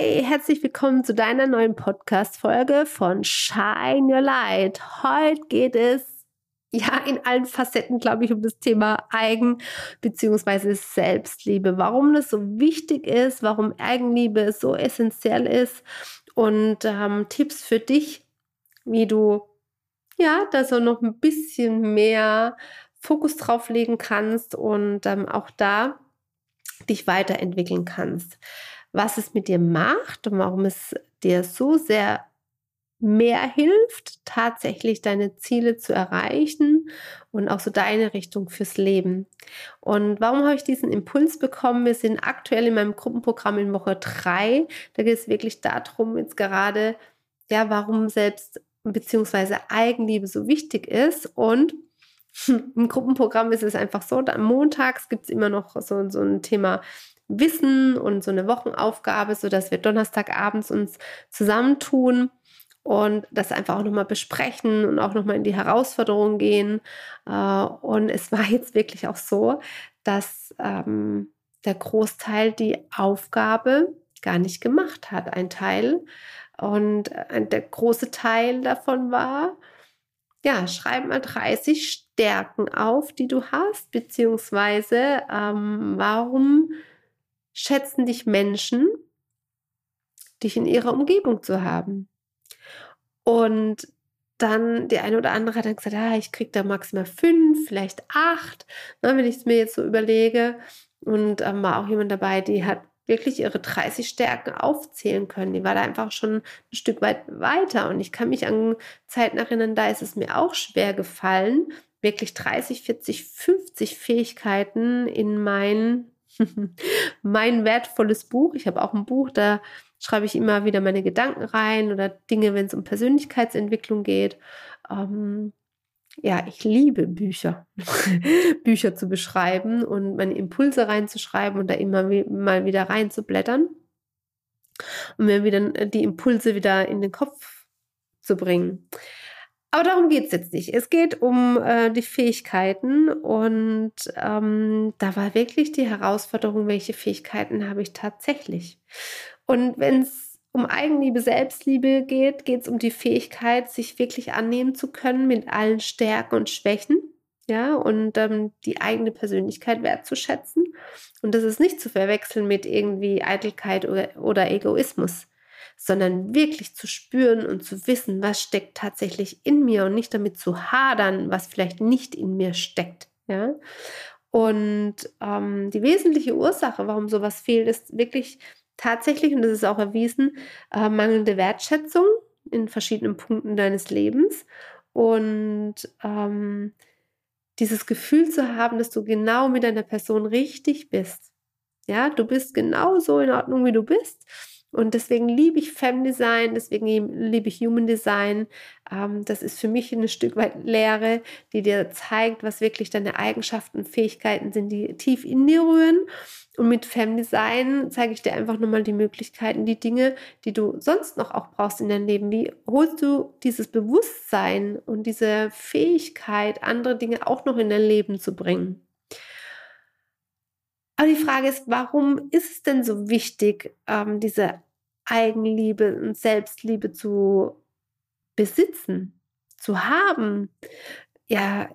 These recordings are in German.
Hey, herzlich willkommen zu deiner neuen Podcast-Folge von Shine Your Light. Heute geht es ja in allen Facetten, glaube ich, um das Thema Eigen- bzw. Selbstliebe. Warum das so wichtig ist, warum Eigenliebe so essentiell ist und ähm, Tipps für dich, wie du ja da so noch ein bisschen mehr Fokus drauf legen kannst und ähm, auch da dich weiterentwickeln kannst was es mit dir macht und warum es dir so sehr mehr hilft, tatsächlich deine Ziele zu erreichen und auch so deine Richtung fürs Leben. Und warum habe ich diesen Impuls bekommen? Wir sind aktuell in meinem Gruppenprogramm in Woche drei. Da geht es wirklich darum, jetzt gerade, ja, warum selbst beziehungsweise Eigenliebe so wichtig ist. Und im Gruppenprogramm ist es einfach so, am Montags gibt es immer noch so, so ein Thema Wissen und so eine Wochenaufgabe, sodass wir Donnerstagabends uns zusammentun und das einfach auch nochmal besprechen und auch nochmal in die Herausforderungen gehen. Äh, und es war jetzt wirklich auch so, dass ähm, der Großteil die Aufgabe gar nicht gemacht hat, ein Teil. Und der große Teil davon war, ja, schreib mal 30 Stärken auf, die du hast, beziehungsweise ähm, warum schätzen dich Menschen, dich in ihrer Umgebung zu haben. Und dann die eine oder andere hat dann gesagt, ah, ich kriege da maximal fünf, vielleicht acht, ne, wenn ich es mir jetzt so überlege. Und ähm, war auch jemand dabei, die hat wirklich ihre 30 Stärken aufzählen können. Die war da einfach schon ein Stück weit weiter. Und ich kann mich an Zeiten erinnern, da ist es mir auch schwer gefallen, wirklich 30, 40, 50 Fähigkeiten in mein mein wertvolles Buch. Ich habe auch ein Buch, da schreibe ich immer wieder meine Gedanken rein oder Dinge, wenn es um Persönlichkeitsentwicklung geht. Ähm, ja, ich liebe Bücher, Bücher zu beschreiben und meine Impulse reinzuschreiben und da immer mal wieder reinzublättern, um mir wieder die Impulse wieder in den Kopf zu bringen. Aber darum geht es jetzt nicht. Es geht um äh, die Fähigkeiten und ähm, da war wirklich die Herausforderung, welche Fähigkeiten habe ich tatsächlich. Und wenn es um Eigenliebe, Selbstliebe geht, geht es um die Fähigkeit, sich wirklich annehmen zu können mit allen Stärken und Schwächen. Ja, und ähm, die eigene Persönlichkeit wertzuschätzen. Und das ist nicht zu verwechseln mit irgendwie Eitelkeit oder, oder Egoismus sondern wirklich zu spüren und zu wissen, was steckt tatsächlich in mir und nicht damit zu hadern, was vielleicht nicht in mir steckt. Ja? Und ähm, die wesentliche Ursache, warum sowas fehlt, ist wirklich tatsächlich, und das ist auch erwiesen, äh, mangelnde Wertschätzung in verschiedenen Punkten deines Lebens und ähm, dieses Gefühl zu haben, dass du genau mit deiner Person richtig bist. Ja, du bist genauso in Ordnung, wie du bist. Und deswegen liebe ich Femdesign, deswegen liebe ich Human Design. Ähm, das ist für mich ein Stück weit Lehre, die dir zeigt, was wirklich deine Eigenschaften Fähigkeiten sind, die tief in dir rühren. Und mit Femdesign zeige ich dir einfach nochmal die Möglichkeiten, die Dinge, die du sonst noch auch brauchst in deinem Leben. Wie holst du dieses Bewusstsein und diese Fähigkeit, andere Dinge auch noch in dein Leben zu bringen? Aber die Frage ist, warum ist es denn so wichtig, ähm, diese Eigenliebe und Selbstliebe zu besitzen, zu haben? Ja,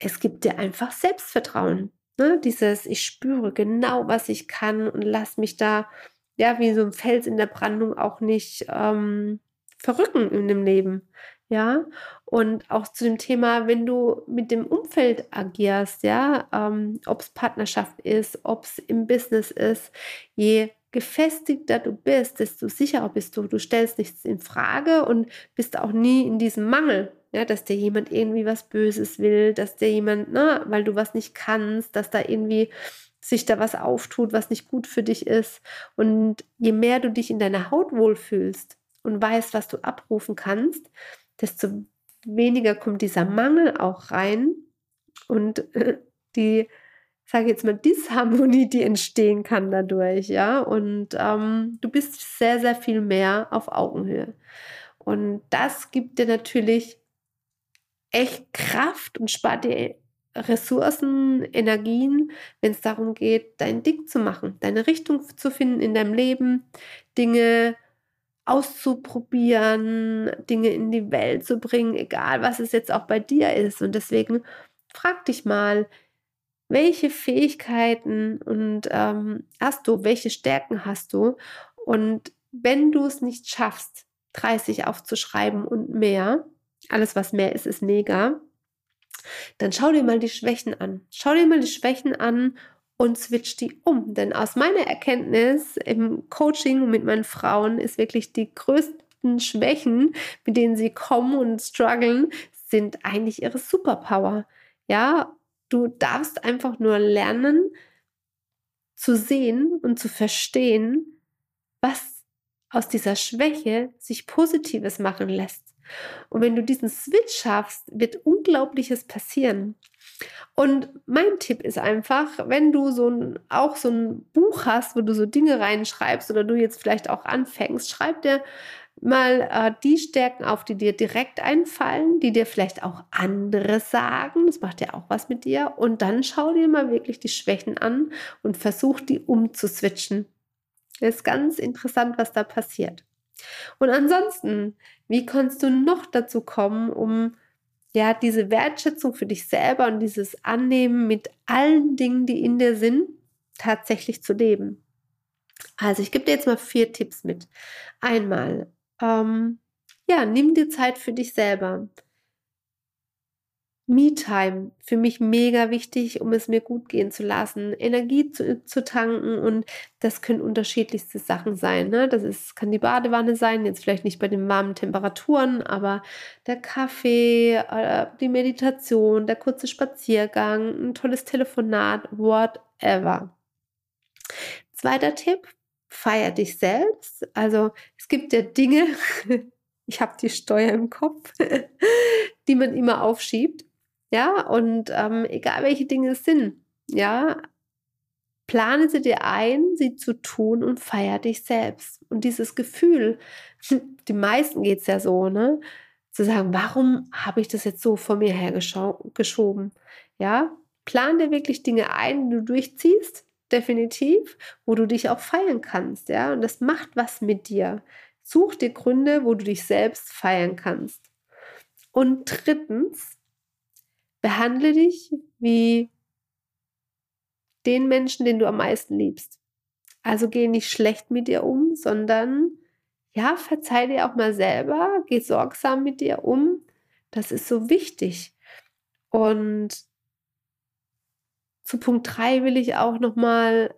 es gibt dir einfach Selbstvertrauen. Ne? Dieses, ich spüre genau, was ich kann und lass mich da, ja, wie so ein Fels in der Brandung auch nicht ähm, verrücken in dem Leben. Ja, und auch zu dem Thema, wenn du mit dem Umfeld agierst, ja, ähm, ob es Partnerschaft ist, ob es im Business ist, je gefestigter du bist, desto sicherer bist du. Du stellst nichts in Frage und bist auch nie in diesem Mangel. ja, dass dir jemand irgendwie was Böses will, dass dir jemand, ne, weil du was nicht kannst, dass da irgendwie sich da was auftut, was nicht gut für dich ist. Und je mehr du dich in deiner Haut wohlfühlst und weißt, was du abrufen kannst, desto weniger kommt dieser Mangel auch rein und die, sage jetzt mal, Disharmonie, die entstehen kann dadurch, ja. Und ähm, du bist sehr, sehr viel mehr auf Augenhöhe. Und das gibt dir natürlich echt Kraft und spart dir Ressourcen, Energien, wenn es darum geht, dein Ding zu machen, deine Richtung zu finden in deinem Leben, Dinge auszuprobieren, Dinge in die Welt zu bringen, egal was es jetzt auch bei dir ist. Und deswegen frag dich mal, welche Fähigkeiten und ähm, hast du, welche Stärken hast du? Und wenn du es nicht schaffst, 30 aufzuschreiben und mehr, alles was mehr ist, ist mega, dann schau dir mal die Schwächen an. Schau dir mal die Schwächen an und switch die um. Denn aus meiner Erkenntnis im Coaching mit meinen Frauen ist wirklich die größten Schwächen, mit denen sie kommen und strugglen, sind eigentlich ihre Superpower. Ja, du darfst einfach nur lernen zu sehen und zu verstehen, was aus dieser Schwäche sich Positives machen lässt. Und wenn du diesen Switch schaffst, wird Unglaubliches passieren. Und mein Tipp ist einfach, wenn du so ein, auch so ein Buch hast, wo du so Dinge reinschreibst oder du jetzt vielleicht auch anfängst, schreib dir mal äh, die Stärken auf, die dir direkt einfallen, die dir vielleicht auch andere sagen. Das macht ja auch was mit dir. Und dann schau dir mal wirklich die Schwächen an und versuch die umzuswitchen. Das ist ganz interessant, was da passiert. Und ansonsten, wie kannst du noch dazu kommen, um ja diese Wertschätzung für dich selber und dieses Annehmen mit allen Dingen, die in dir sind, tatsächlich zu leben? Also ich gebe dir jetzt mal vier Tipps mit. Einmal, ähm, ja, nimm dir Zeit für dich selber. Me-Time für mich mega wichtig, um es mir gut gehen zu lassen, Energie zu, zu tanken und das können unterschiedlichste Sachen sein. Ne? Das ist, kann die Badewanne sein, jetzt vielleicht nicht bei den warmen Temperaturen, aber der Kaffee, äh, die Meditation, der kurze Spaziergang, ein tolles Telefonat, whatever. Zweiter Tipp, feier dich selbst. Also es gibt ja Dinge, ich habe die Steuer im Kopf, die man immer aufschiebt. Ja, und ähm, egal welche Dinge es sind, ja, plane sie dir ein, sie zu tun und feier dich selbst. Und dieses Gefühl, die meisten geht es ja so, ne? Zu sagen, warum habe ich das jetzt so vor mir hergeschoben? Ja, plan dir wirklich Dinge ein, die du durchziehst, definitiv, wo du dich auch feiern kannst, ja, und das macht was mit dir. Such dir Gründe, wo du dich selbst feiern kannst. Und drittens, Behandle dich wie den Menschen, den du am meisten liebst. Also geh nicht schlecht mit dir um, sondern ja, verzeih dir auch mal selber, geh sorgsam mit dir um. Das ist so wichtig. Und zu Punkt 3 will ich auch noch mal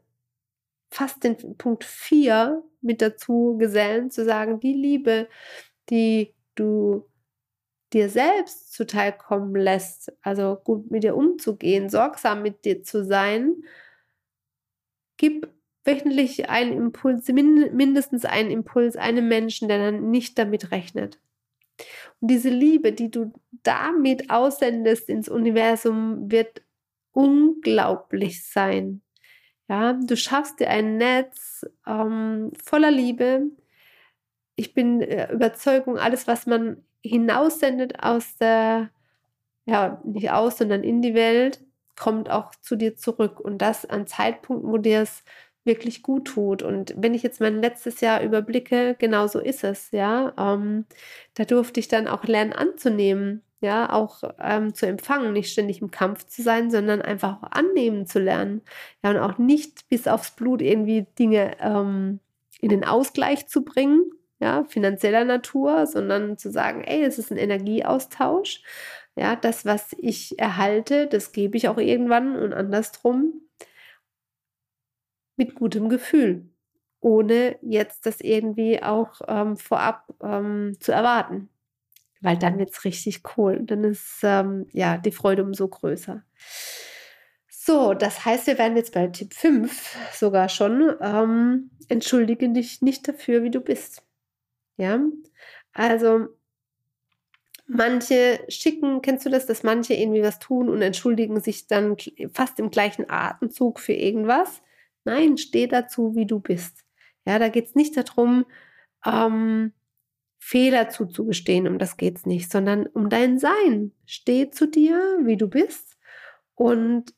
fast den Punkt 4 mit dazu gesellen, zu sagen, die Liebe, die du dir selbst zuteilkommen lässt, also gut mit dir umzugehen, sorgsam mit dir zu sein, gib wöchentlich einen Impuls, mindestens einen Impuls einem Menschen, der dann nicht damit rechnet. Und diese Liebe, die du damit aussendest ins Universum, wird unglaublich sein. Ja, du schaffst dir ein Netz ähm, voller Liebe. Ich bin äh, Überzeugung, alles, was man hinaussendet aus der, ja, nicht aus, sondern in die Welt, kommt auch zu dir zurück. Und das an Zeitpunkten, wo dir es wirklich gut tut. Und wenn ich jetzt mein letztes Jahr überblicke, genau so ist es, ja. Ähm, da durfte ich dann auch lernen anzunehmen, ja, auch ähm, zu empfangen, nicht ständig im Kampf zu sein, sondern einfach auch annehmen zu lernen. Ja, und auch nicht bis aufs Blut irgendwie Dinge ähm, in den Ausgleich zu bringen, ja, finanzieller Natur, sondern zu sagen, ey, es ist ein Energieaustausch. Ja, das, was ich erhalte, das gebe ich auch irgendwann und andersrum mit gutem Gefühl, ohne jetzt das irgendwie auch ähm, vorab ähm, zu erwarten. weil dann wird es richtig cool. Dann ist ähm, ja die Freude umso größer. So, das heißt, wir werden jetzt bei Tipp 5 sogar schon. Ähm, entschuldige dich nicht dafür, wie du bist. Ja, also manche schicken, kennst du das, dass manche irgendwie was tun und entschuldigen sich dann fast im gleichen Atemzug für irgendwas? Nein, steh dazu, wie du bist. Ja, da geht es nicht darum, ähm, Fehler zuzugestehen, um das geht es nicht, sondern um dein Sein. Steh zu dir, wie du bist und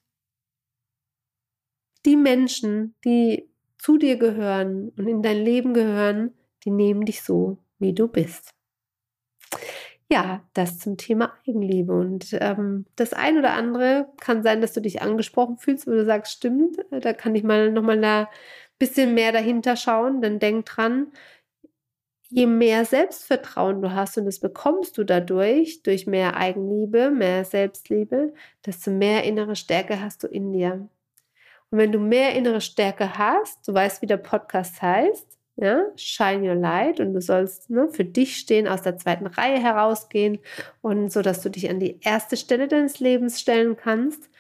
die Menschen, die zu dir gehören und in dein Leben gehören, die nehmen dich so, wie du bist. Ja, das zum Thema Eigenliebe. Und ähm, das ein oder andere kann sein, dass du dich angesprochen fühlst, wo du sagst, stimmt, da kann ich mal nochmal ein bisschen mehr dahinter schauen. Dann denk dran, je mehr Selbstvertrauen du hast und das bekommst du dadurch, durch mehr Eigenliebe, mehr Selbstliebe, desto mehr innere Stärke hast du in dir. Und wenn du mehr innere Stärke hast, du weißt, wie der Podcast heißt, ja, shine your light und du sollst ne, für dich stehen, aus der zweiten Reihe herausgehen und so, dass du dich an die erste Stelle deines Lebens stellen kannst.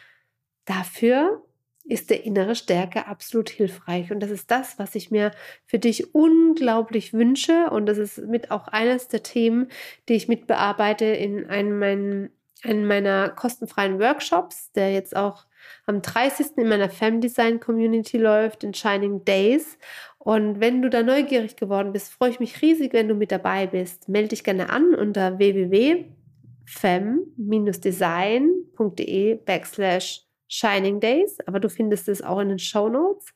Dafür ist der innere Stärke absolut hilfreich. Und das ist das, was ich mir für dich unglaublich wünsche. Und das ist mit auch eines der Themen, die ich mitbearbeite in einem meinen einen meiner kostenfreien Workshops, der jetzt auch am 30. in meiner Femdesign Community läuft, in Shining Days. Und wenn du da neugierig geworden bist, freue ich mich riesig, wenn du mit dabei bist. Melde dich gerne an unter www.fem-design.de backslash Shining Days, aber du findest es auch in den Show Notes.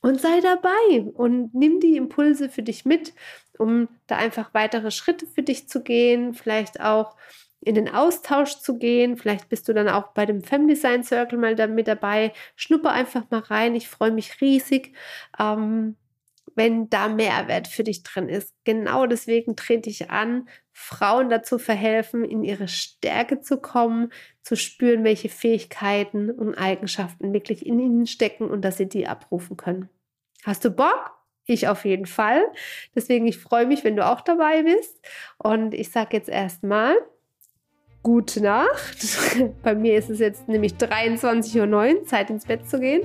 Und sei dabei und nimm die Impulse für dich mit, um da einfach weitere Schritte für dich zu gehen, vielleicht auch in den Austausch zu gehen. Vielleicht bist du dann auch bei dem Femdesign Circle mal da mit dabei. Schnupper einfach mal rein. Ich freue mich riesig, ähm, wenn da Mehrwert für dich drin ist. Genau deswegen trete ich an, Frauen dazu verhelfen, in ihre Stärke zu kommen, zu spüren, welche Fähigkeiten und Eigenschaften wirklich in ihnen stecken und dass sie die abrufen können. Hast du Bock? Ich auf jeden Fall. Deswegen, ich freue mich, wenn du auch dabei bist. Und ich sage jetzt erstmal, gute Nacht. Bei mir ist es jetzt nämlich 23.09 Uhr, Zeit ins Bett zu gehen.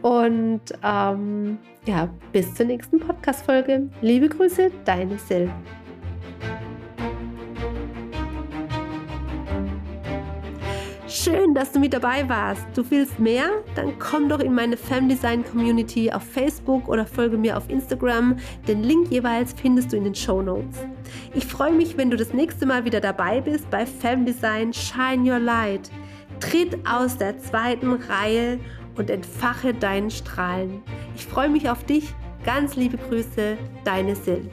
Und ähm, ja, bis zur nächsten Podcast-Folge. Liebe Grüße, deine Sil. Schön, dass du mit dabei warst. Du willst mehr? Dann komm doch in meine Femdesign Community auf Facebook oder folge mir auf Instagram. Den Link jeweils findest du in den Show Notes. Ich freue mich, wenn du das nächste Mal wieder dabei bist bei Femdesign Shine Your Light. Tritt aus der zweiten Reihe und entfache deinen Strahlen. Ich freue mich auf dich. Ganz liebe Grüße, deine Sil.